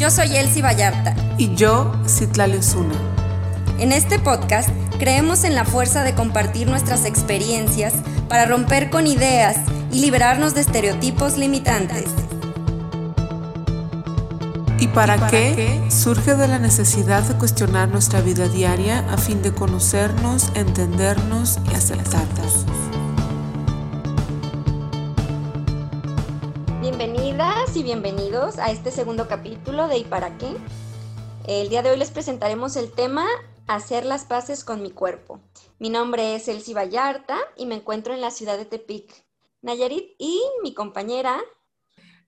Yo soy Elsie Vallarta. Y yo, Citlali Osuna. En este podcast creemos en la fuerza de compartir nuestras experiencias para romper con ideas y liberarnos de estereotipos limitantes. ¿Y para, qué? Surge de la necesidad de cuestionar nuestra vida diaria a fin de conocernos, entendernos y aceptarnos. Bienvenidos a este segundo capítulo de ¿Y para qué? El día de hoy les presentaremos el tema Hacer las paces con mi cuerpo. Mi nombre es Elsie Vallarta y me encuentro en la ciudad de Tepic, Nayarit, y mi compañera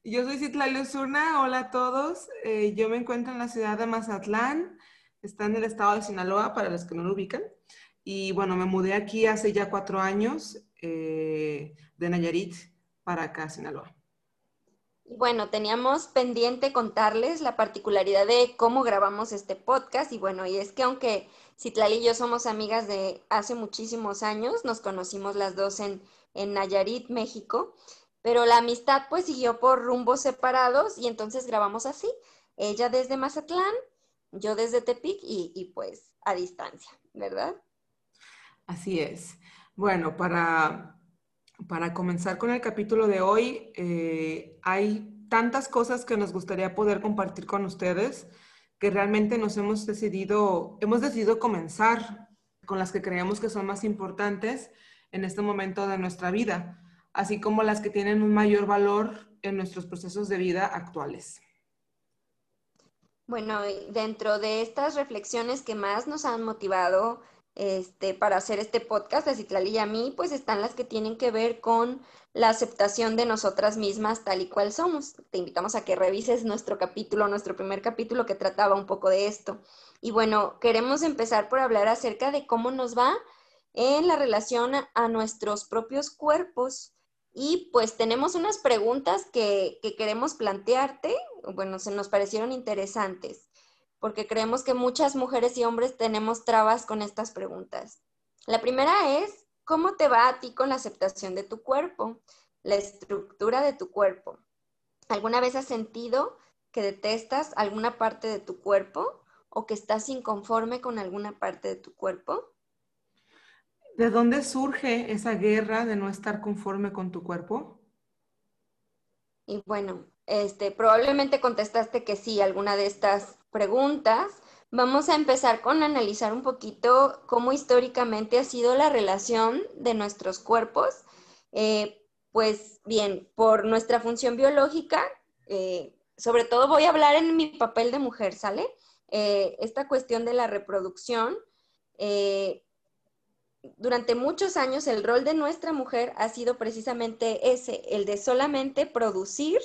yo soy Citlali Osuna, hola a todos. Eh, yo me encuentro en la ciudad de Mazatlán, está en el estado de Sinaloa, para los que no lo ubican. Y bueno, me mudé aquí hace ya cuatro años eh, de Nayarit para acá, Sinaloa. Y bueno, teníamos pendiente contarles la particularidad de cómo grabamos este podcast. Y bueno, y es que aunque Citlali y yo somos amigas de hace muchísimos años, nos conocimos las dos en, en Nayarit, México. Pero la amistad pues siguió por rumbos separados y entonces grabamos así. Ella desde Mazatlán, yo desde Tepic y, pues a distancia, ¿verdad? Así es. Bueno, para, para comenzar con el capítulo de hoy, eh, hay tantas cosas que nos gustaría poder compartir con ustedes que realmente nos hemos decidido, hemos decidido comenzar con las que creemos que son más importantes en este momento de nuestra vida así como las que tienen un mayor valor en nuestros procesos de vida actuales. Bueno, dentro de estas reflexiones que más nos han motivado este, para hacer este podcast de Citlali y a mí, pues están las que tienen que ver con la aceptación de nosotras mismas tal y cual somos. Te invitamos a que revises nuestro capítulo, nuestro primer capítulo que trataba un poco de esto. Y bueno, queremos empezar por hablar acerca de cómo nos va en la relación a nuestros propios cuerpos y pues tenemos unas preguntas que, queremos plantearte, bueno, se nos parecieron interesantes, porque creemos que muchas mujeres y hombres tenemos trabas con estas preguntas. La primera es, ¿cómo te va a ti con la aceptación de tu cuerpo, la estructura de tu cuerpo? ¿Alguna vez has sentido que detestas alguna parte de tu cuerpo o que estás inconforme con alguna parte de tu cuerpo? ¿De dónde surge esa guerra de no estar conforme con tu cuerpo? Y bueno, este, probablemente contestaste que sí, alguna de estas preguntas. Vamos a empezar con analizar un poquito cómo históricamente ha sido la relación de nuestros cuerpos. Eh, pues bien, por nuestra función biológica, eh, sobre todo voy a hablar en mi papel de mujer, ¿sale? Eh, esta cuestión de la reproducción durante muchos años el rol de nuestra mujer ha sido precisamente ese, el de solamente producir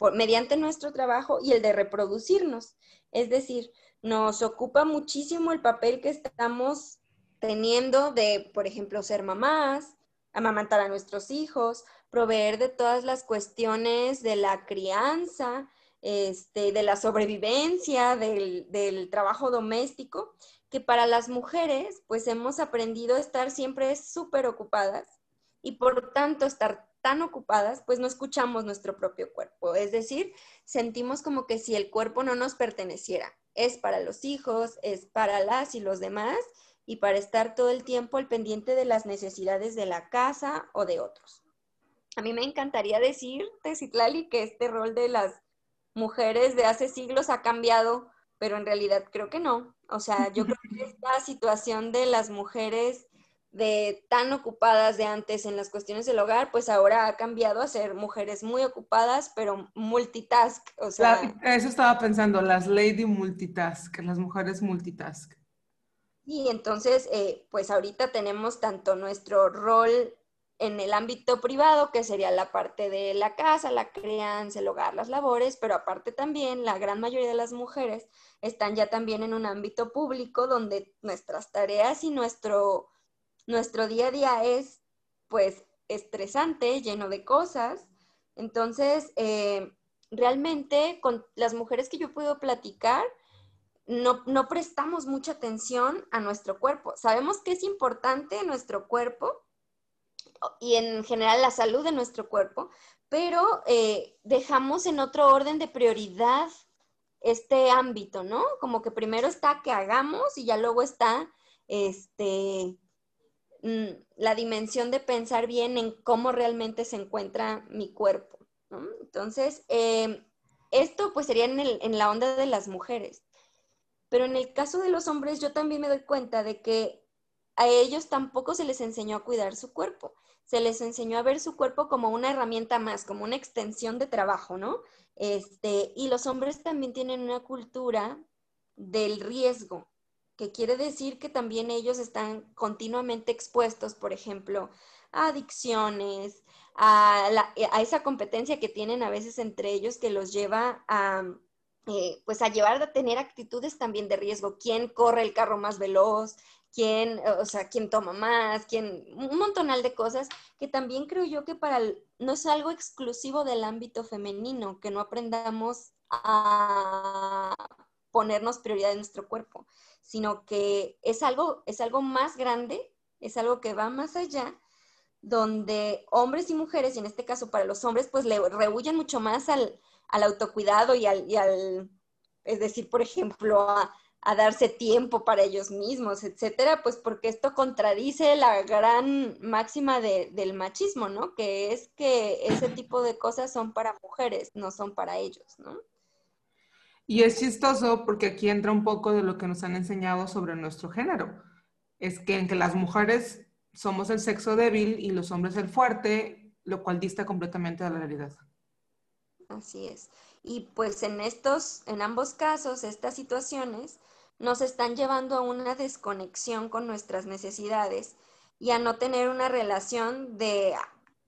por, mediante nuestro trabajo y el de reproducirnos. Es decir, nos ocupa muchísimo el papel que estamos teniendo de, por ejemplo, ser mamás, amamantar a nuestros hijos, proveer de todas las cuestiones de la crianza, este, de la sobrevivencia, del, del trabajo doméstico que para las mujeres, pues hemos aprendido a estar siempre súper ocupadas y por tanto estar tan ocupadas, pues no escuchamos nuestro propio cuerpo. Es decir, sentimos como que si el cuerpo no nos perteneciera, es para los hijos, es para las y los demás y para estar todo el tiempo al pendiente de las necesidades de la casa o de otros. A mí me encantaría decirte, Citlali, que este rol de las mujeres de hace siglos ha cambiado pero en realidad creo que no. O sea, yo creo que esta situación de las mujeres de tan ocupadas de antes en las cuestiones del hogar, pues ahora ha cambiado a ser mujeres muy ocupadas, pero multitask. O sea, eso estaba pensando, las lady multitask, las mujeres multitask. Y entonces, eh, pues ahorita tenemos tanto nuestro rol en el ámbito privado, que sería la parte de la casa, la crianza, el hogar, las labores, pero aparte también la gran mayoría de las mujeres están ya también en un ámbito público donde nuestras tareas y nuestro, nuestro día a día es pues estresante, lleno de cosas. Entonces, eh, realmente con las mujeres que yo puedo platicar, no, no, prestamos mucha atención a nuestro cuerpo. Sabemos que es importante nuestro cuerpo, y en general la salud de nuestro cuerpo, pero eh, dejamos en otro orden de prioridad este ámbito, ¿no? Como que primero está que hagamos y ya luego está este, la dimensión de pensar bien en cómo realmente se encuentra mi cuerpo. Entonces, em, esto pues sería en, en la onda de las mujeres. Pero en el caso de los hombres, yo también me doy cuenta de que a ellos tampoco se les enseñó a cuidar su cuerpo. Se les enseñó a ver su cuerpo como una herramienta más, como una extensión de trabajo, ¿no? Este, y los hombres también tienen una cultura del riesgo, que quiere decir que también ellos están continuamente expuestos, por ejemplo, a adicciones, a, a esa competencia que tienen a veces entre ellos que los lleva a, eh, pues a llevar a tener actitudes también de riesgo. ¿Quién corre el carro más veloz? ¿Quién, o sea, quién toma más? ¿Quién? Un montonal de cosas que también creo yo que para no es algo exclusivo del ámbito femenino, que no aprendamos a ponernos prioridad en nuestro cuerpo, sino que es algo, es algo más grande, es algo que va más allá, donde hombres y mujeres, y en este caso para los hombres, pues le rehuyen mucho más al, al autocuidado y al, y al, es decir, por ejemplo, a, a darse tiempo para ellos mismos, etcétera, pues porque esto contradice la gran máxima de, del machismo, ¿no? Que es que ese tipo de cosas son para mujeres, no son para ellos, ¿no? Y es chistoso porque aquí entra un poco de lo que nos han enseñado sobre nuestro género. Es que en que las mujeres somos el sexo débil y los hombres el fuerte, lo cual dista completamente de la realidad. Así es. Y pues en estos, en ambos casos, estas situaciones nos están llevando a una desconexión con nuestras necesidades y a no tener una relación de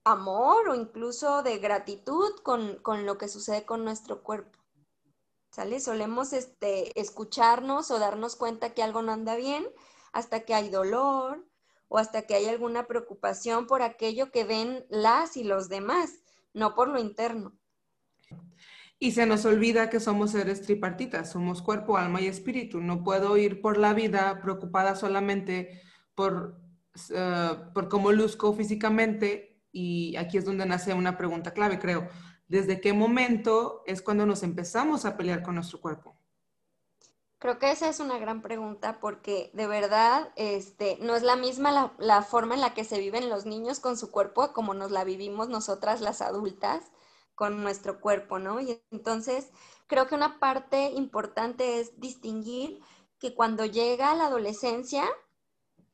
amor o incluso de gratitud con, lo que sucede con nuestro cuerpo. ¿Sale? Solemos este, escucharnos o darnos cuenta que algo no anda bien hasta que hay dolor o hasta que hay alguna preocupación por aquello que ven las y los demás, no por lo interno. Y se nos olvida que somos seres tripartitas, somos cuerpo, alma y espíritu. No puedo ir por la vida preocupada solamente por, eh, por cómo luzco físicamente. Y aquí es donde nace una pregunta clave, creo. ¿Desde qué momento es cuando nos empezamos a pelear con nuestro cuerpo? Creo que esa es una gran pregunta porque de verdad este, no es la misma la, la, forma en la que se viven los niños con su cuerpo como nos la vivimos nosotras las adultas con nuestro cuerpo, ¿no? Y entonces creo que una parte importante es distinguir que cuando llega la adolescencia,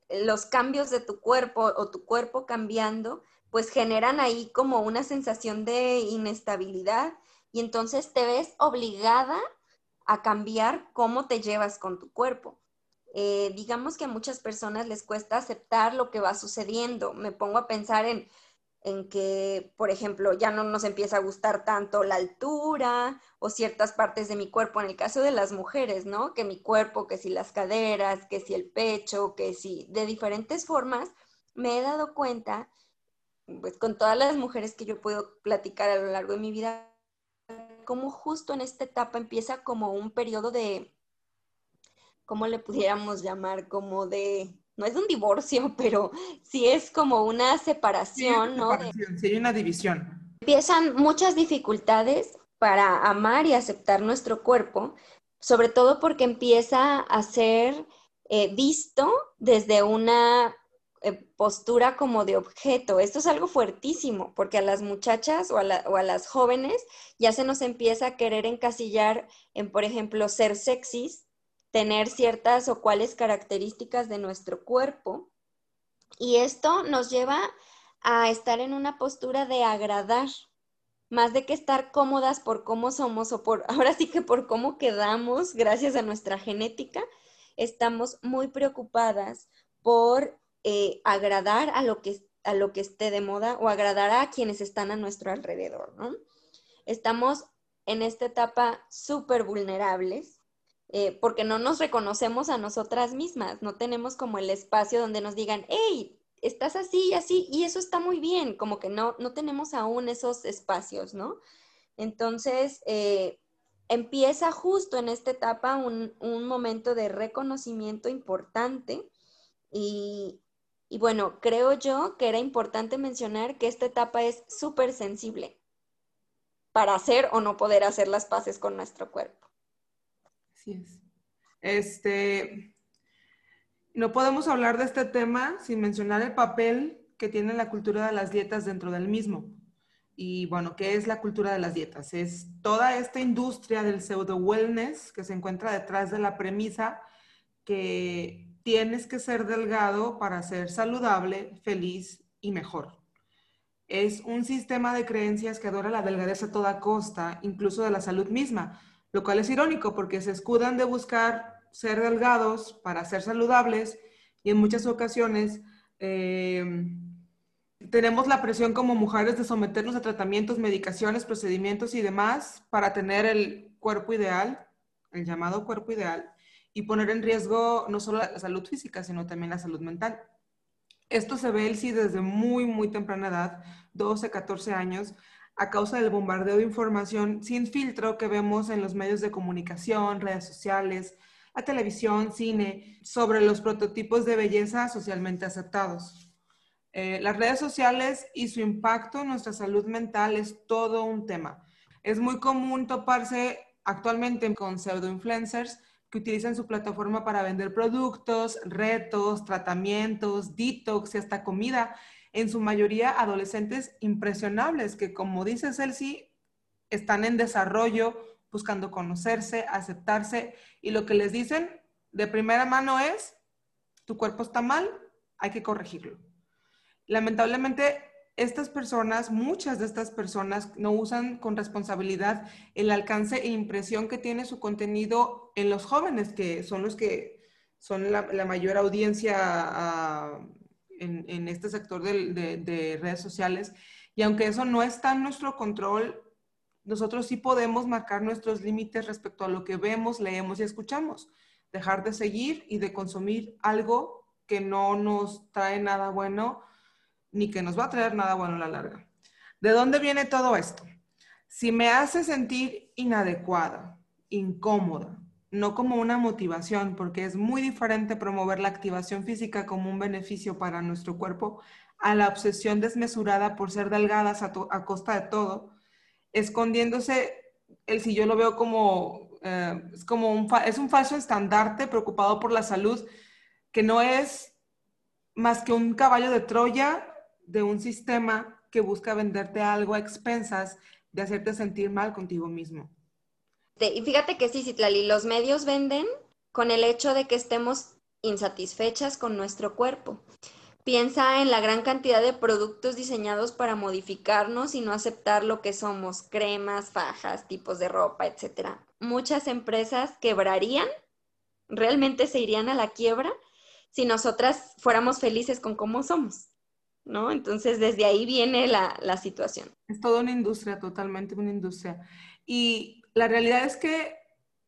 los cambios de tu cuerpo o tu cuerpo cambiando, pues generan ahí como una sensación de inestabilidad y entonces te ves obligada a cambiar cómo te llevas con tu cuerpo. Eh, digamos que a muchas personas les cuesta aceptar lo que va sucediendo. Me pongo a pensar en, en que, por ejemplo, ya no nos empieza a gustar tanto la altura o ciertas partes de mi cuerpo, en el caso de las mujeres, ¿no? Que mi cuerpo, que si las caderas, que si el pecho, que si de diferentes formas, me he dado cuenta, pues con todas las mujeres que yo puedo platicar a lo largo de mi vida, como justo en esta etapa empieza como un periodo de, ¿cómo le pudiéramos llamar? Como de no es un divorcio, pero sí es como una separación, ¿no? sí, una división. Empiezan muchas dificultades para amar y aceptar nuestro cuerpo, sobre todo porque empieza a ser eh, visto desde una postura como de objeto. Esto es algo fuertísimo, porque a las muchachas o a, o a, las jóvenes ya se nos empieza a querer encasillar en, por ejemplo, ser sexys, tener ciertas o cuáles características de nuestro cuerpo. Y esto nos lleva a estar en una postura de agradar, más de que estar cómodas por cómo somos o por, ahora sí que por cómo quedamos gracias a nuestra genética, estamos muy preocupadas por eh, agradar a lo, que, a lo que esté de moda o agradar a quienes están a nuestro alrededor, ¿no? Estamos en esta etapa súper vulnerables eh, porque no nos reconocemos a nosotras mismas, no tenemos como el espacio donde nos digan, hey, estás así y así, y eso está muy bien, como que no, no tenemos aún esos espacios, ¿no? Entonces, eh, empieza justo en esta etapa un, un, momento de reconocimiento importante y, y bueno, creo yo que era importante mencionar que esta etapa es súper sensible para hacer o no poder hacer las paces con nuestro cuerpo. Así es. Este, no podemos hablar de este tema sin mencionar el papel que tiene la cultura de las dietas dentro del mismo. Y bueno, ¿qué es la cultura de las dietas? Es toda esta industria del pseudo wellness que se encuentra detrás de la premisa que tienes que ser delgado para ser saludable, feliz y mejor. Es un sistema de creencias que adora la delgadez a toda costa, incluso de la salud misma, lo cual es irónico porque se escudan de buscar ser delgados para ser saludables y en muchas ocasiones eh, tenemos la presión como mujeres de someternos a tratamientos, medicaciones, procedimientos y demás para tener el cuerpo ideal, el llamado cuerpo ideal, y poner en riesgo no solo la salud física, sino también la salud mental. Esto se ve, sí, desde muy, muy temprana edad, 12, 14 años, a causa del bombardeo de información sin filtro que vemos en los medios de comunicación, redes sociales, la televisión, cine, sobre los prototipos de belleza socialmente aceptados. Eh, las redes sociales y su impacto en nuestra salud mental es todo un tema. Es muy común toparse actualmente con pseudo-influencers que utilizan su plataforma para vender productos, retos, tratamientos, detox y hasta comida, en su mayoría adolescentes impresionables que, como dice Celsi, están en desarrollo, buscando conocerse, aceptarse y lo que les dicen de primera mano es, tu cuerpo está mal, hay que corregirlo. Lamentablemente, estas personas, muchas de estas personas no usan con responsabilidad el alcance e impresión que tiene su contenido en los jóvenes, que son los que son la, mayor audiencia en, este sector de, redes sociales. Y aunque eso no está en nuestro control, nosotros sí podemos marcar nuestros límites respecto a lo que vemos, leemos y escuchamos. Dejar de seguir y de consumir algo que no nos trae nada bueno ni que nos va a traer nada bueno a la larga. ¿De dónde viene todo esto? Si me hace sentir inadecuada, incómoda, no como una motivación, porque es muy diferente promover la activación física como un beneficio para nuestro cuerpo a la obsesión desmesurada por ser delgadas a, costa de todo, escondiéndose el si yo lo veo como, eh, es como un, es un falso estandarte preocupado por la salud que no es más que un caballo de Troya de un sistema que busca venderte algo a expensas de hacerte sentir mal contigo mismo. Y fíjate que sí, Citlali, los medios venden con el hecho de que estemos insatisfechas con nuestro cuerpo. Piensa en la gran cantidad de productos diseñados para modificarnos y no aceptar lo que somos, cremas, fajas, tipos de ropa, etc. Muchas empresas quebrarían, realmente se irían a la quiebra si nosotras fuéramos felices con cómo somos. ¿No? Entonces, desde ahí viene la, situación. Es toda una industria, totalmente una industria. Y la realidad es que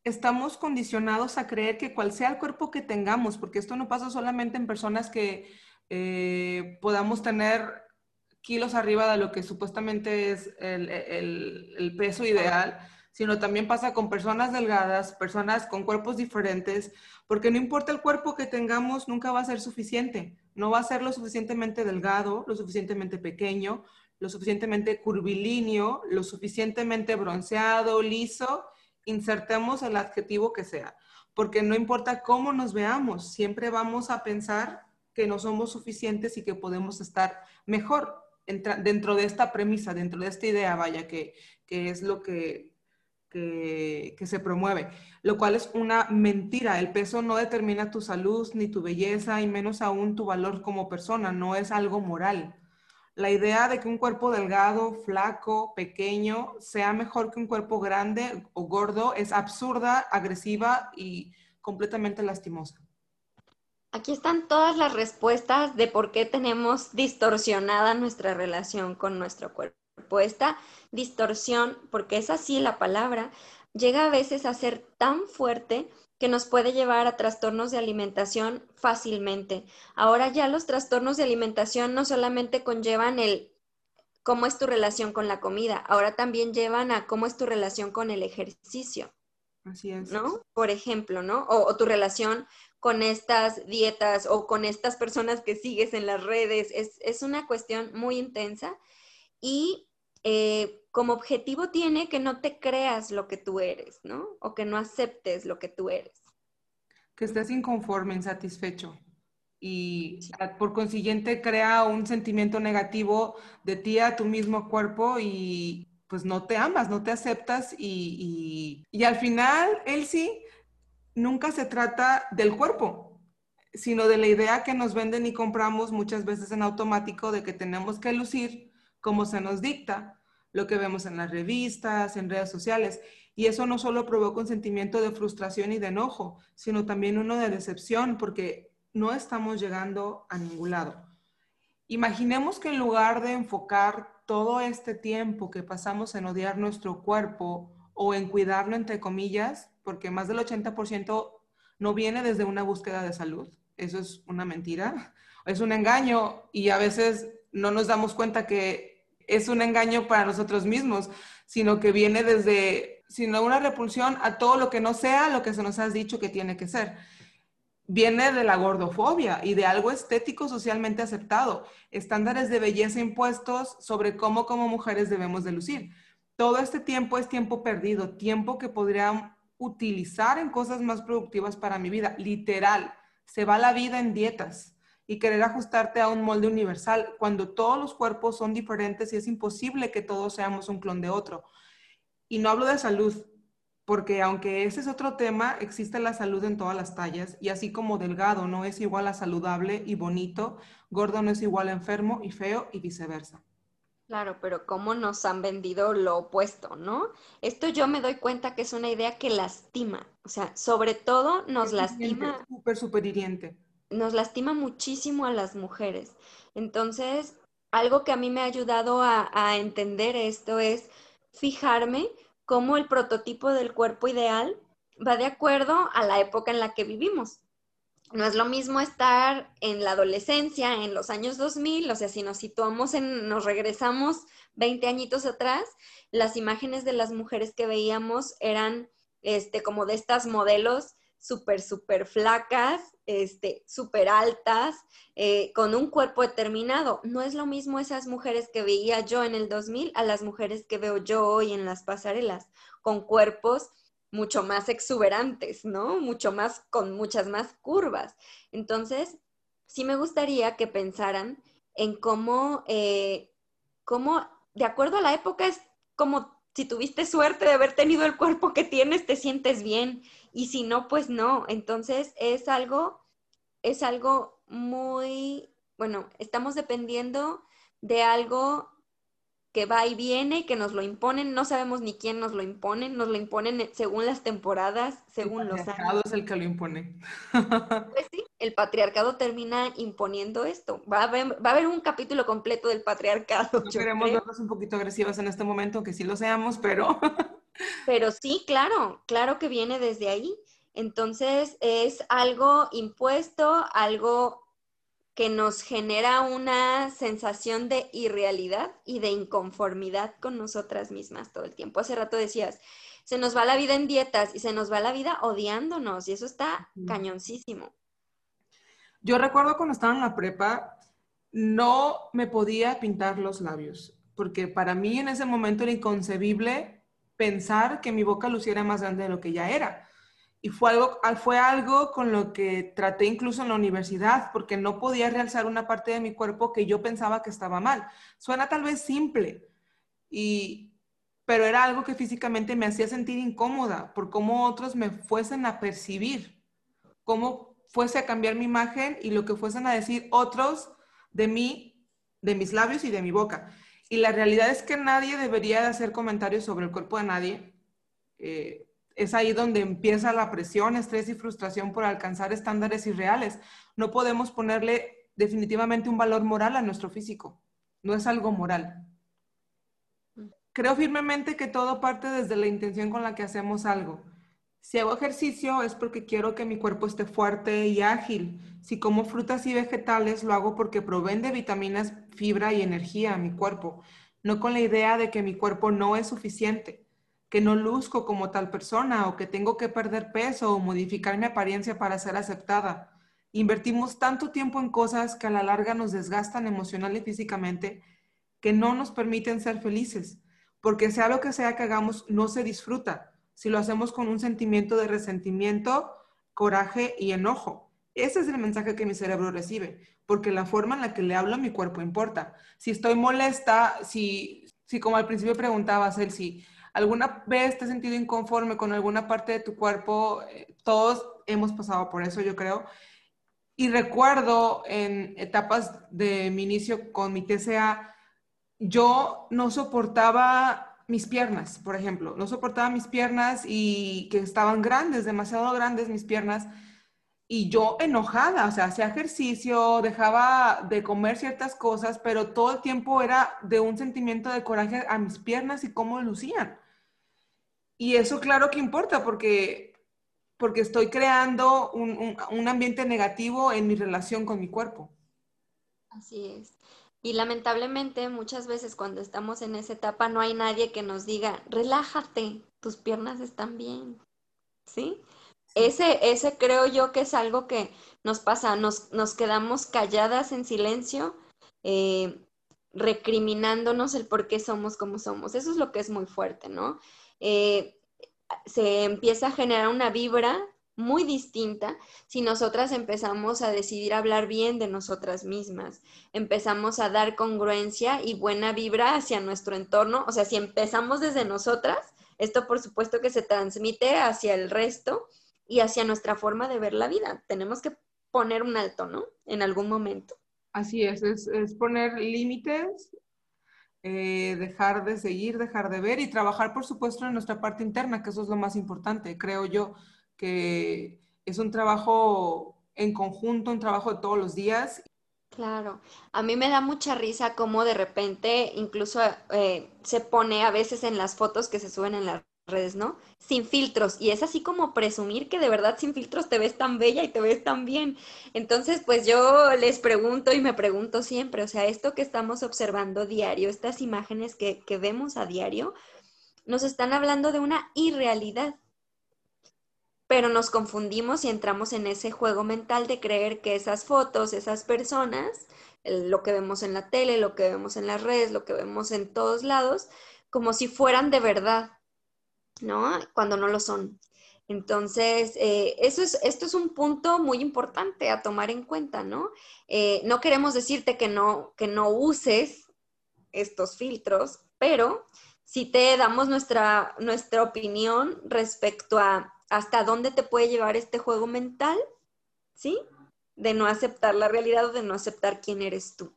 estamos condicionados a creer que cual sea el cuerpo que tengamos, porque esto no pasa solamente en personas que eh, podamos tener kilos arriba de lo que supuestamente es el, el, peso ideal, sino también pasa con personas delgadas, personas con cuerpos diferentes, porque no importa el cuerpo que tengamos, nunca va a ser suficiente. No va a ser lo suficientemente delgado, lo suficientemente pequeño, lo suficientemente curvilíneo, lo suficientemente bronceado, liso, insertemos el adjetivo que sea, porque no importa cómo nos veamos, siempre vamos a pensar que no somos suficientes y que podemos estar mejor dentro de esta premisa, dentro de esta idea, vaya, que, que es lo que que, se promueve, lo cual es una mentira. El peso no determina tu salud ni tu belleza y menos aún tu valor como persona, no es algo moral. La idea de que un cuerpo delgado, flaco, pequeño sea mejor que un cuerpo grande o gordo es absurda, agresiva y completamente lastimosa. Aquí están todas las respuestas de por qué tenemos distorsionada nuestra relación con nuestro cuerpo. Esta distorsión, porque es así la palabra, llega a veces a ser tan fuerte que nos puede llevar a trastornos de alimentación fácilmente. Ahora ya los trastornos de alimentación no solamente conllevan el cómo es tu relación con la comida, ahora también llevan a cómo es tu relación con el ejercicio. Así es. ¿No? Por ejemplo, ¿no? O, o, tu relación con estas dietas o con estas personas que sigues en las redes. Es, es una cuestión muy intensa y eh, como objetivo tiene que no te creas lo que tú eres, ¿no? O que no aceptes lo que tú eres. Que estés inconforme, insatisfecho. Y por consiguiente crea un sentimiento negativo de ti a tu mismo cuerpo y pues no te amas, no te aceptas y, y, y al final, él sí, nunca se trata del cuerpo, sino de la idea que nos venden y compramos muchas veces en automático de que tenemos que lucir como se nos dicta, lo que vemos en las revistas, en redes sociales. Y eso no solo provoca un sentimiento de frustración y de enojo, sino también uno de decepción porque no estamos llegando a ningún lado. Imaginemos que en lugar de enfocar todo este tiempo que pasamos en odiar nuestro cuerpo o en cuidarlo, entre comillas, porque más del 80% no viene desde una búsqueda de salud, eso es una mentira, es un engaño y a veces no nos damos cuenta que es un engaño para nosotros mismos, sino que viene desde, sino una repulsión a todo lo que no sea lo que se nos ha dicho que tiene que ser. Viene de la gordofobia y de algo estético socialmente aceptado, estándares de belleza impuestos sobre cómo como mujeres debemos de lucir. Todo este tiempo es tiempo perdido, tiempo que podría utilizar en cosas más productivas para mi vida, literal se va la vida en dietas y querer ajustarte a un molde universal cuando todos los cuerpos son diferentes y es imposible que todos seamos un clon de otro. Y no hablo de salud, porque aunque ese es otro tema, existe la salud en todas las tallas y así como delgado no es igual a saludable y bonito, gordo no es igual a enfermo y feo y viceversa. Claro, pero ¿cómo nos han vendido lo opuesto, no? Esto yo me doy cuenta que es una idea que lastima, o sea, sobre todo nos lastima. Súper, súper hiriente. Nos lastima muchísimo a las mujeres. Entonces, algo que a mí me ha ayudado a, entender esto es fijarme cómo el prototipo del cuerpo ideal va de acuerdo a la época en la que vivimos no es lo mismo estar en la adolescencia, en los años 2000, o sea, si nos situamos en, nos regresamos 20 añitos atrás, las imágenes de las mujeres que veíamos eran, este, como de estas modelos súper, súper flacas, este, súper altas, eh, con un cuerpo determinado. No es lo mismo esas mujeres que veía yo en el 2000 a las mujeres que veo yo hoy en las pasarelas, con cuerpos mucho más exuberantes, ¿no? Mucho más, con muchas más curvas. Entonces, sí me gustaría que pensaran en cómo, eh, cómo, de acuerdo a la época, es como si tuviste suerte de haber tenido el cuerpo que tienes, te sientes bien. Y si no, pues no. Entonces, es algo, es algo muy, bueno, estamos dependiendo de algo que va y viene, que nos lo imponen, no sabemos ni quién nos lo impone, nos lo imponen según las temporadas, según los años. Es el que lo impone. Pues sí, el patriarcado termina imponiendo esto. Va a haber, va a haber un capítulo completo del patriarcado. No queremos vernos un poquito agresivas en este momento, que sí lo seamos, pero... pero sí, claro, claro que viene desde ahí. Entonces es algo impuesto, algo que nos genera una sensación de irrealidad y de inconformidad con nosotras mismas todo el tiempo. Hace rato decías, se nos va la vida en dietas y se nos va la vida odiándonos y eso está cañoncísimo. Yo recuerdo cuando estaba en la prepa, no me podía pintar los labios, porque para mí en ese momento era inconcebible pensar que mi boca luciera más grande de lo que ya era. Y fue algo, fue algo con lo que traté incluso en la universidad, porque no podía realzar una parte de mi cuerpo que yo pensaba que estaba mal. Suena tal vez simple, y, pero era algo que físicamente me hacía sentir incómoda por cómo otros me fuesen a percibir, cómo fuese a cambiar mi imagen y lo que fuesen a decir otros de mí, de mis labios y de mi boca. Y la realidad es que nadie debería de hacer comentarios sobre el cuerpo de nadie. Eh, es ahí donde empieza la presión, estrés y frustración por alcanzar estándares irreales. No podemos ponerle definitivamente un valor moral a nuestro físico. No es algo moral. Creo firmemente que todo parte desde la intención con la que hacemos algo. Si hago ejercicio es porque quiero que mi cuerpo esté fuerte y ágil. Si como frutas y vegetales lo hago porque proveen de vitaminas, fibra y energía a mi cuerpo, no con la idea de que mi cuerpo no es suficiente que no luzco como tal persona o que tengo que perder peso o modificar mi apariencia para ser aceptada. Invertimos tanto tiempo en cosas que a la larga nos desgastan emocional y físicamente que no nos permiten ser felices, porque sea lo que sea que hagamos, no se disfruta si lo hacemos con un sentimiento de resentimiento, coraje y enojo. Ese es el mensaje que mi cerebro recibe, porque la forma en la que le hablo a mi cuerpo importa. Si estoy molesta, si, si como al principio preguntabas, él si alguna vez te has sentido inconforme con alguna parte de tu cuerpo, eh, todos hemos pasado por eso, yo creo. Y recuerdo en etapas de mi inicio con mi TCA, yo no soportaba mis piernas, por ejemplo, no soportaba mis piernas y que estaban grandes, demasiado grandes mis piernas y yo enojada, o sea, hacía ejercicio, dejaba de comer ciertas cosas, pero todo el tiempo era de un sentimiento de coraje a mis piernas y cómo lucían. Y eso claro que importa porque, porque estoy creando un, un ambiente negativo en mi relación con mi cuerpo. Así es. Y lamentablemente muchas veces cuando estamos en esa etapa no hay nadie que nos diga, relájate, tus piernas están bien. ¿Sí? Ese, ese creo yo que es algo que nos pasa, nos, nos quedamos calladas en silencio, eh, recriminándonos el por qué somos como somos. Eso es lo que es muy fuerte, ¿no? Eh, se empieza a generar una vibra muy distinta si nosotras empezamos a decidir hablar bien de nosotras mismas, empezamos a dar congruencia y buena vibra hacia nuestro entorno, o sea, si empezamos desde nosotras, esto por supuesto que se transmite hacia el resto y hacia nuestra forma de ver la vida. Tenemos que poner un alto, ¿no? En algún momento. Así es, es, poner límites, eh, dejar de seguir, dejar de ver y trabajar, por supuesto, en nuestra parte interna, que eso es lo más importante, creo yo, que es un trabajo en conjunto, un trabajo de todos los días. Claro, a mí me da mucha risa cómo de repente incluso eh, se pone a veces en las fotos que se suben en la redes, ¿no? Sin filtros. Y es así como presumir que de verdad sin filtros te ves tan bella y te ves tan bien. Entonces, pues yo les pregunto y me pregunto siempre, o sea, esto que estamos observando diario, estas imágenes que, que vemos a diario, nos están hablando de una irrealidad. Pero nos confundimos y entramos en ese juego mental de creer que esas fotos, esas personas, lo que vemos en la tele, lo que vemos en las redes, lo que vemos en todos lados, como si fueran de verdad ¿no? Cuando no lo son. Entonces, eh, eso es, esto es un punto muy importante a tomar en cuenta, ¿no? Eh, no queremos decirte que no, que no uses estos filtros, pero si te damos nuestra, nuestra opinión respecto a hasta dónde te puede llevar este juego mental, ¿sí? De no aceptar la realidad o de no aceptar quién eres tú,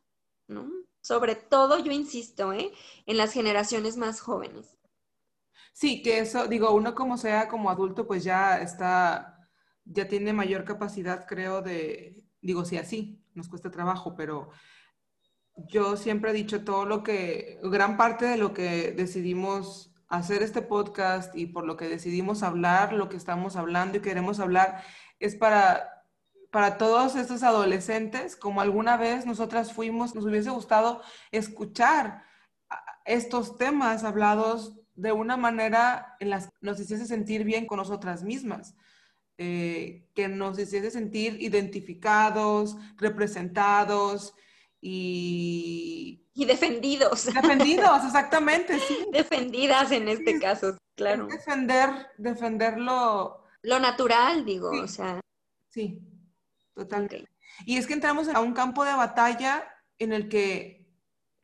¿no? Sobre todo, yo insisto, ¿eh? En las generaciones más jóvenes. Sí, que eso, digo, uno como sea, como adulto, pues ya está, ya tiene mayor capacidad, creo, de, digo, sí, así, nos cuesta trabajo, pero yo siempre he dicho todo lo que, gran parte de lo que decidimos hacer este podcast y por lo que decidimos hablar, lo que estamos hablando y queremos hablar, es para, para todos estos adolescentes, como alguna vez nosotras fuimos, nos hubiese gustado escuchar estos temas hablados de una manera en la que nos hiciese sentir bien con nosotras mismas, eh, que nos hiciese sentir identificados, representados y... Y defendidos. Defendidos, exactamente, sí. Defendidas en este caso, claro. defender, defenderlo. Lo natural, digo, o sea. Sí, totalmente. Y es que entramos a un campo de batalla en el que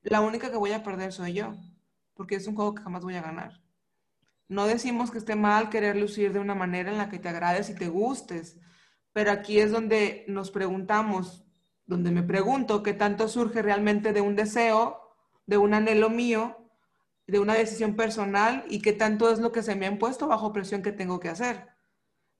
la única que voy a perder soy yo porque es un juego que jamás voy a ganar. No decimos que esté mal querer lucir de una manera en la que te agrades y te gustes, pero aquí es donde nos preguntamos, donde me pregunto qué tanto surge realmente de un deseo, de un anhelo mío, de una decisión personal y qué tanto es lo que se me ha impuesto bajo presión que tengo que hacer.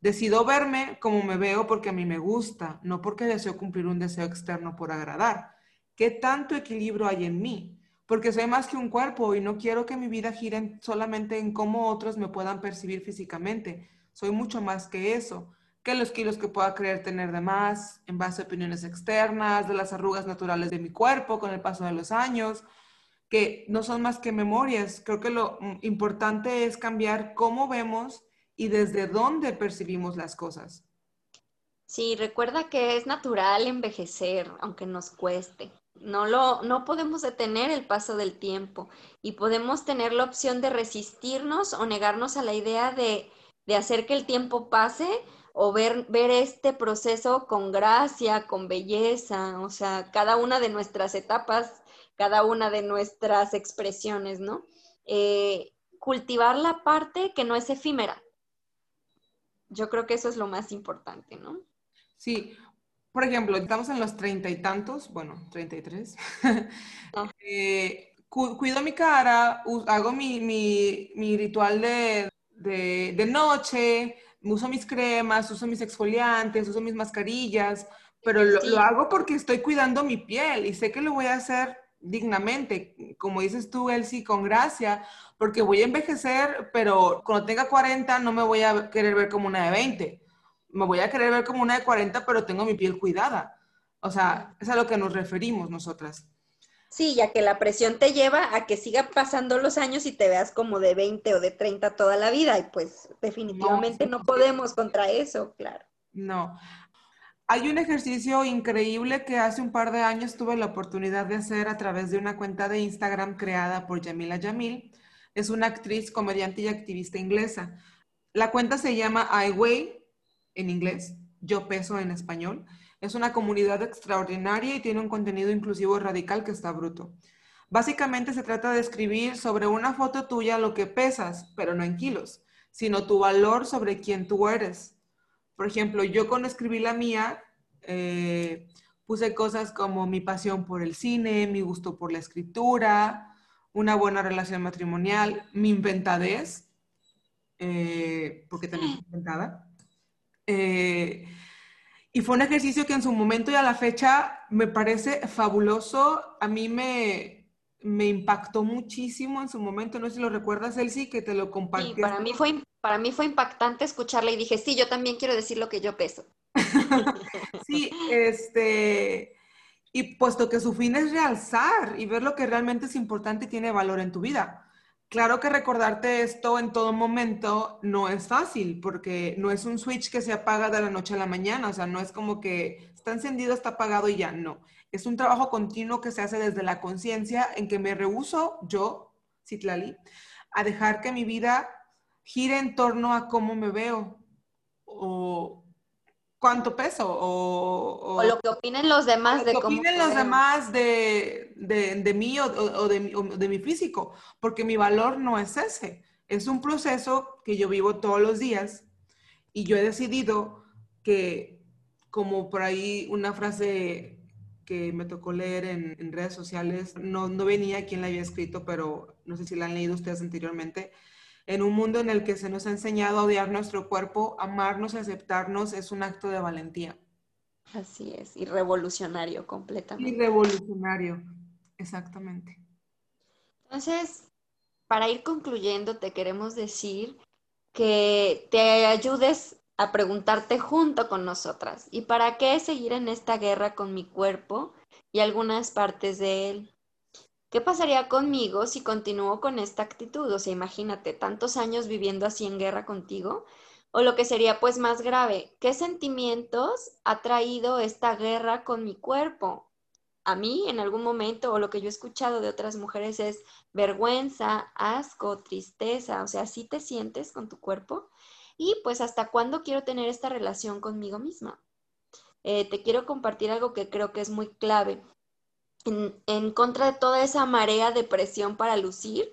Decido verme como me veo porque a mí me gusta, no porque deseo cumplir un deseo externo por agradar. ¿Qué tanto equilibrio hay en mí? porque soy más que un cuerpo y no quiero que mi vida gire solamente en cómo otros me puedan percibir físicamente. Soy mucho más que eso, que los kilos que pueda creer tener de más en base a opiniones externas, de las arrugas naturales de mi cuerpo con el paso de los años, que no son más que memorias. Creo que lo mm, importante es cambiar cómo vemos y desde dónde percibimos las cosas. Sí, recuerda que es natural envejecer, aunque nos cueste. no, lo, no podemos detener el paso del tiempo y podemos tener la opción de resistirnos o negarnos a la idea de, de hacer que el tiempo pase o ver, ver este proceso con gracia, con belleza, o sea, cada una de nuestras etapas, cada una de nuestras expresiones, ¿no? Eh, cultivar la parte que no es efímera. Yo creo que eso es lo más importante, ¿no? Sí, por ejemplo, estamos en los treinta y tantos, bueno, treinta y tres. Eh, cuido mi cara, hago mi, ritual de, noche, uso mis cremas, uso mis exfoliantes, uso mis mascarillas, pero lo, lo, hago porque estoy cuidando mi piel y sé que lo voy a hacer dignamente, como dices tú, Elsie, con gracia, porque voy a envejecer, pero cuando tenga 40 no me voy a querer ver como una de 20 me voy a querer ver como una de 40, pero tengo mi piel cuidada. O sea, es a lo que nos referimos nosotras. Sí, ya que la presión te lleva a que siga pasando los años y te veas como de 20 o de 30 toda la vida. Y pues definitivamente no, podemos contra eso, claro. No. Hay un ejercicio increíble que hace un par de años tuve la oportunidad de hacer a través de una cuenta de Instagram creada por Yamila Yamil. Es una actriz, comediante y activista inglesa. La cuenta se llama I Weigh en inglés, Yo Peso en español. Es una comunidad extraordinaria y tiene un contenido inclusivo radical que está bruto. Básicamente se trata de escribir sobre una foto tuya lo que pesas, pero no en kilos, sino tu valor sobre quién tú eres. Por ejemplo, yo cuando escribí la mía, eh, puse cosas como mi pasión por el cine, mi gusto por la escritura, una buena relación matrimonial, mi inventadez, eh, porque también estoy inventada, eh, y fue un ejercicio que en su momento y a la fecha me parece fabuloso. A mí me, me impactó muchísimo en su momento. No sé si lo recuerdas, Elsie, que te lo compartí. Sí, para mí, fue, para mí fue impactante escucharla y dije, sí, yo también quiero decir lo que yo peso. sí, este... Y puesto que su fin es realzar y ver lo que realmente es importante y tiene valor en tu vida. Claro que recordarte esto en todo momento no es fácil porque no es un switch que se apaga de la noche a la mañana, o sea, no es como que está encendido, está apagado y ya, no. Es un trabajo continuo que se hace desde la conciencia en que me rehuso yo, Citlali, a dejar que mi vida gire en torno a cómo me veo o cuánto peso o, o, lo que opinen los demás de lo que opinen los demás de, de, mí o, o, de, de, mi físico, porque mi valor no es ese. Es un proceso que yo vivo todos los días y yo he decidido que, como por ahí una frase que me tocó leer en, en redes sociales, no, no venía quien la había escrito, pero no sé si la han leído ustedes anteriormente, en un mundo en el que se nos ha enseñado a odiar nuestro cuerpo, amarnos y aceptarnos es un acto de valentía. Así es, y revolucionario completamente. Y revolucionario, exactamente. Entonces, para ir concluyendo, te queremos decir que te ayudes a preguntarte junto con nosotras, ¿y para qué seguir en esta guerra con mi cuerpo y algunas partes de él? ¿Qué pasaría conmigo si continúo con esta actitud? O sea, imagínate, tantos años viviendo así en guerra contigo. O lo que sería pues más grave, ¿qué sentimientos ha traído esta guerra con mi cuerpo? A mí en algún momento, o lo que yo he escuchado de otras mujeres es vergüenza, asco, tristeza, o sea, ¿sí te sientes con tu cuerpo? Y pues hasta cuándo quiero tener esta relación conmigo misma. Eh, te quiero compartir algo que creo que es muy clave en, contra de toda esa marea de presión para lucir,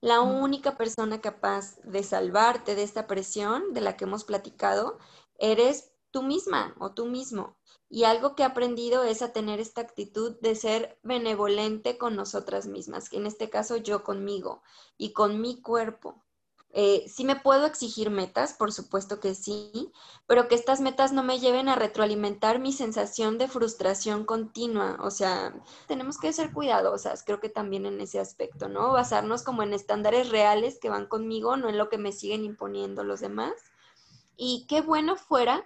la única persona capaz de salvarte de esta presión de la que hemos platicado eres tú misma o tú mismo. Y algo que he aprendido es a tener esta actitud de ser benevolente con nosotras mismas, que en este caso yo conmigo y con mi cuerpo. Eh, sí me puedo exigir metas, por supuesto que sí, pero que estas metas no me lleven a retroalimentar mi sensación de frustración continua. O sea, tenemos que ser cuidadosas, creo que también en ese aspecto, ¿no? Basarnos como en estándares reales que van conmigo, no en lo que me siguen imponiendo los demás. Y qué bueno fuera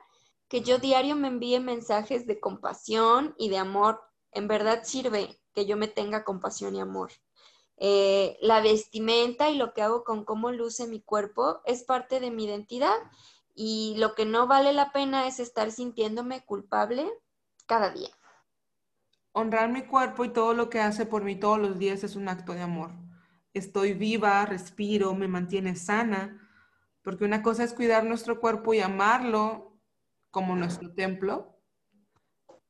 que yo diario me envíe mensajes de compasión y de amor. En verdad sirve que yo me tenga compasión y amor. Eh, la vestimenta y lo que hago con cómo luce mi cuerpo es parte de mi identidad y lo que no vale la pena es estar sintiéndome culpable cada día. honrar mi cuerpo y todo lo que hace por mí todos los días es un acto de amor. Estoy viva, respiro, me mantiene sana, porque una cosa es cuidar nuestro cuerpo y amarlo como nuestro templo,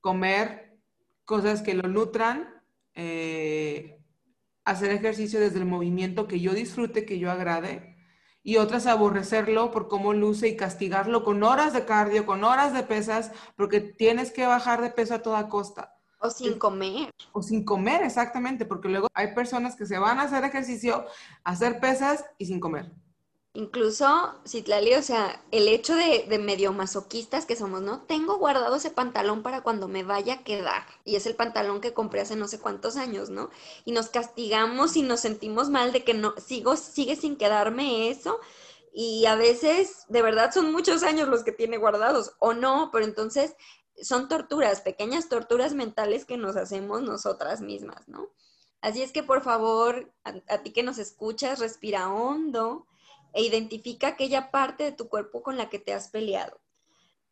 comer cosas que lo nutran, eh, hacer ejercicio desde el movimiento que yo disfrute, que yo agrade, y otras aborrecerlo por cómo luce y castigarlo con horas de cardio, con horas de pesas, porque tienes que bajar de peso a toda costa. O sin comer. O sin comer, exactamente, porque luego hay personas que se van a hacer ejercicio, a hacer pesas y sin comer. Incluso, Citlali, o sea, el hecho de, medio masoquistas que somos, ¿no? Tengo guardado ese pantalón para cuando me vaya a quedar. Y es el pantalón que compré hace no sé cuántos años, ¿no? Y nos castigamos y nos sentimos mal de que no, sigo, sigue sin quedarme eso. Y a veces, de verdad, son muchos años los que tiene guardados, o no, pero entonces son torturas, pequeñas torturas mentales que nos hacemos nosotras mismas, ¿no? Así es que, por favor, a ti que nos escuchas, respira hondo e identifica aquella parte de tu cuerpo con la que te has peleado.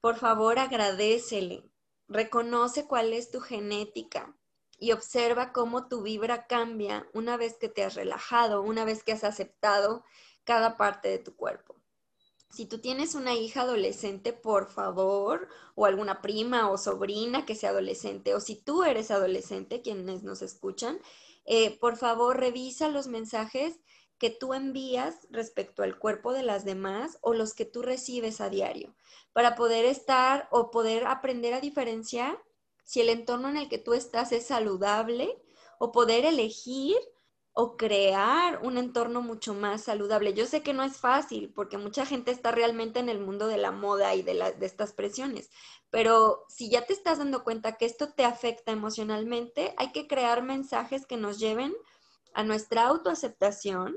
Por favor, agradecele, reconoce cuál es tu genética y observa cómo tu vibra cambia una vez que te has relajado, una vez que has aceptado cada parte de tu cuerpo. Si tú tienes una hija adolescente, por favor, o alguna prima o sobrina que sea adolescente, o si tú eres adolescente, quienes nos escuchan, eh, por favor revisa los mensajes que tú envías respecto al cuerpo de las demás o los que tú recibes a diario, para poder estar o poder aprender a diferenciar si el entorno en el que tú estás es saludable o poder elegir o crear un entorno mucho más saludable. Yo sé que no es fácil porque mucha gente está realmente en el mundo de la moda y de, estas presiones, pero si ya te estás dando cuenta que esto te afecta emocionalmente, hay que crear mensajes que nos lleven a nuestra autoaceptación,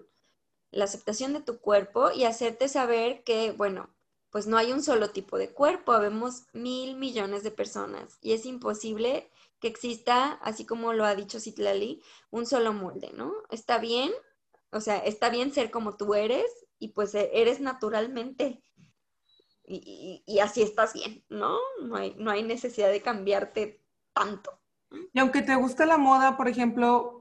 la aceptación de tu cuerpo y hacerte saber que, bueno, pues no hay un solo tipo de cuerpo, habemos mil millones de personas y es imposible que exista, así como lo ha dicho Citlali, un solo molde, ¿no? Está bien, o sea, está bien ser como tú eres y pues e, eres naturalmente y, y, así estás bien, ¿no? No hay, no hay necesidad de cambiarte tanto. Y aunque te guste la moda, por ejemplo,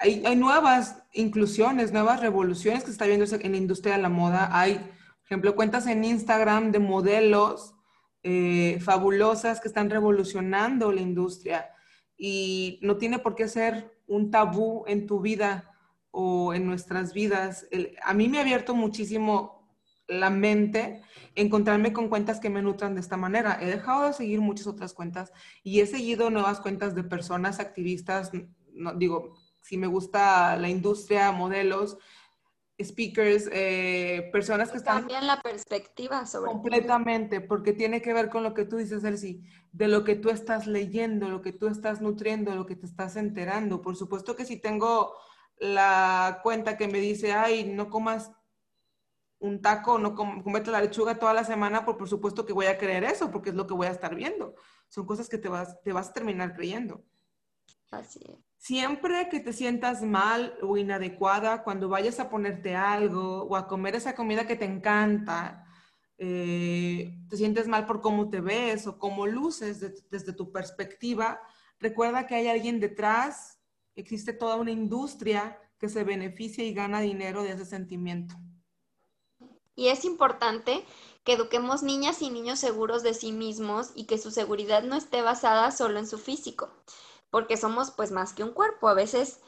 hay, nuevas inclusiones, nuevas revoluciones que se está viendo en la industria de la moda. Hay, por ejemplo, cuentas en Instagram de modelos eh, fabulosas que están revolucionando la industria y no tiene por qué ser un tabú en tu vida o en nuestras vidas. a mí me ha abierto muchísimo la mente encontrarme con cuentas que me nutran de esta manera. He dejado de seguir muchas otras cuentas y he seguido nuevas cuentas de personas activistas, no, digo, si me gusta la industria, modelos, speakers, eh, personas que están... Cambian la perspectiva sobre... Completamente, porque tiene que ver con lo que tú dices, Elsie, de lo que tú estás leyendo, lo que tú estás nutriendo, lo que te estás enterando. Por supuesto que si tengo la cuenta que me dice, ay, no comas un taco, no com comete la lechuga toda la semana, por, por supuesto que voy a creer eso, porque es lo que voy a estar viendo. Son cosas que te vas, te vas a terminar creyendo. Así es. Siempre que te sientas mal o inadecuada cuando vayas a ponerte algo o a comer esa comida que te encanta, eh, te sientes mal por cómo te ves o cómo luces desde tu perspectiva, recuerda que hay alguien detrás, existe toda una industria que se beneficia y gana dinero de ese sentimiento. Y es importante que eduquemos niñas y niños seguros de sí mismos y que su seguridad no esté basada solo en su físico porque somos pues más que un cuerpo. A veces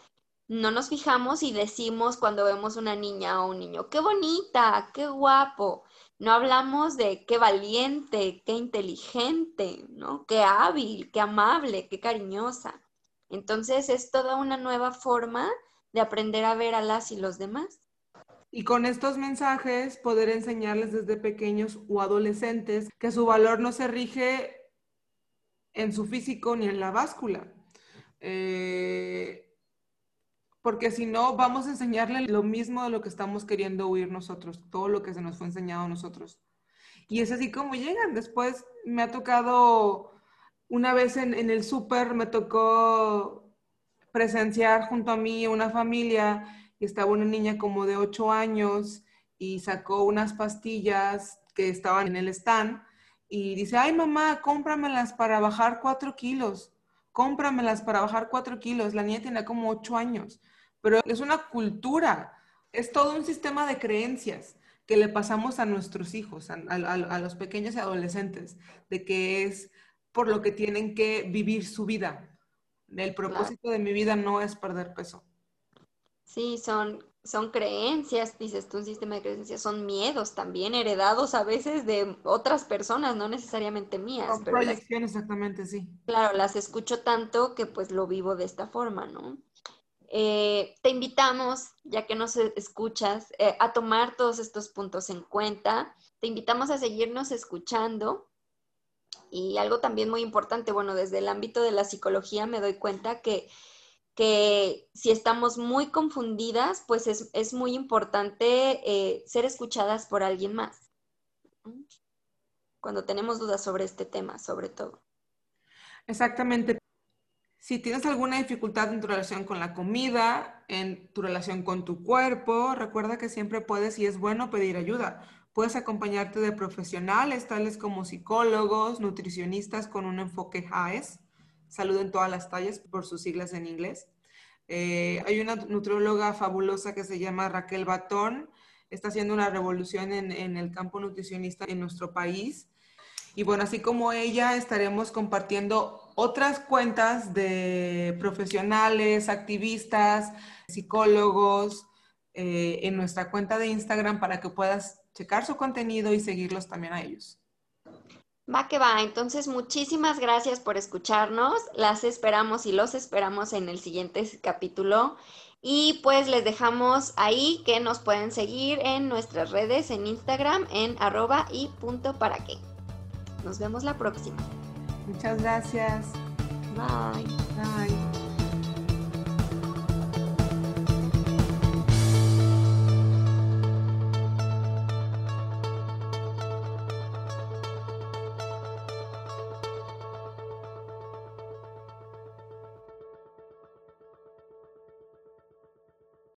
no nos fijamos y decimos cuando vemos una niña o un niño, qué bonita, qué guapo. No hablamos de qué valiente, qué inteligente, ¿no? Qué hábil, qué amable, qué cariñosa. Entonces es toda una nueva forma de aprender a ver a las y los demás. Y con estos mensajes poder enseñarles desde pequeños o adolescentes que su valor no se rige en su físico ni en la báscula, eh, porque si no, vamos a enseñarle lo mismo de lo que estamos queriendo oír nosotros, todo lo que se nos fue enseñado a nosotros. Y es así como llegan. Después me ha tocado, una vez en, en el súper, me tocó presenciar junto a mí una familia y estaba una niña como de 8 años y sacó unas pastillas que estaban en el stand y dice, ay mamá, cómpramelas para bajar 4 kilos cómpramelas para bajar cuatro kilos. La niña tenía como ocho años, pero es una cultura, es todo un sistema de creencias que le pasamos a nuestros hijos, a, los pequeños y adolescentes, de que es por lo que tienen que vivir su vida. El propósito de mi vida no es perder peso. Sí, son, son creencias, dices tú, un sistema de creencias, son miedos también heredados a veces de otras personas, no necesariamente mías. Son proyecciones, exactamente, sí. Claro, las escucho tanto que pues lo vivo de esta forma, ¿no? Eh, te invitamos, ya que nos escuchas, eh, a tomar todos estos puntos en cuenta. Te invitamos a seguirnos escuchando. Y algo también muy importante, bueno, desde el ámbito de la psicología me doy cuenta que, que si estamos muy confundidas, pues es, muy importante eh, ser escuchadas por alguien más. Cuando tenemos dudas sobre este tema, sobre todo. Exactamente. Si tienes alguna dificultad en tu relación con la comida, en tu relación con tu cuerpo, recuerda que siempre puedes y es bueno pedir ayuda. Puedes acompañarte de profesionales tales como psicólogos, nutricionistas con un enfoque HAES, salud en todas las tallas por sus siglas en inglés. Eh, hay una nutrióloga fabulosa que se llama Raquel Batón, está haciendo una revolución en, el campo nutricionista en nuestro país. Y bueno, así como ella, estaremos compartiendo otras cuentas de profesionales, activistas, psicólogos eh, en nuestra cuenta de Instagram para que puedas checar su contenido y seguirlos también a ellos. Va que va, entonces muchísimas gracias por escucharnos, las esperamos y los esperamos en el siguiente capítulo y pues les dejamos ahí que nos pueden seguir en nuestras redes en Instagram en arroba y punto para qué. Nos vemos la próxima. Muchas gracias. Bye. Bye.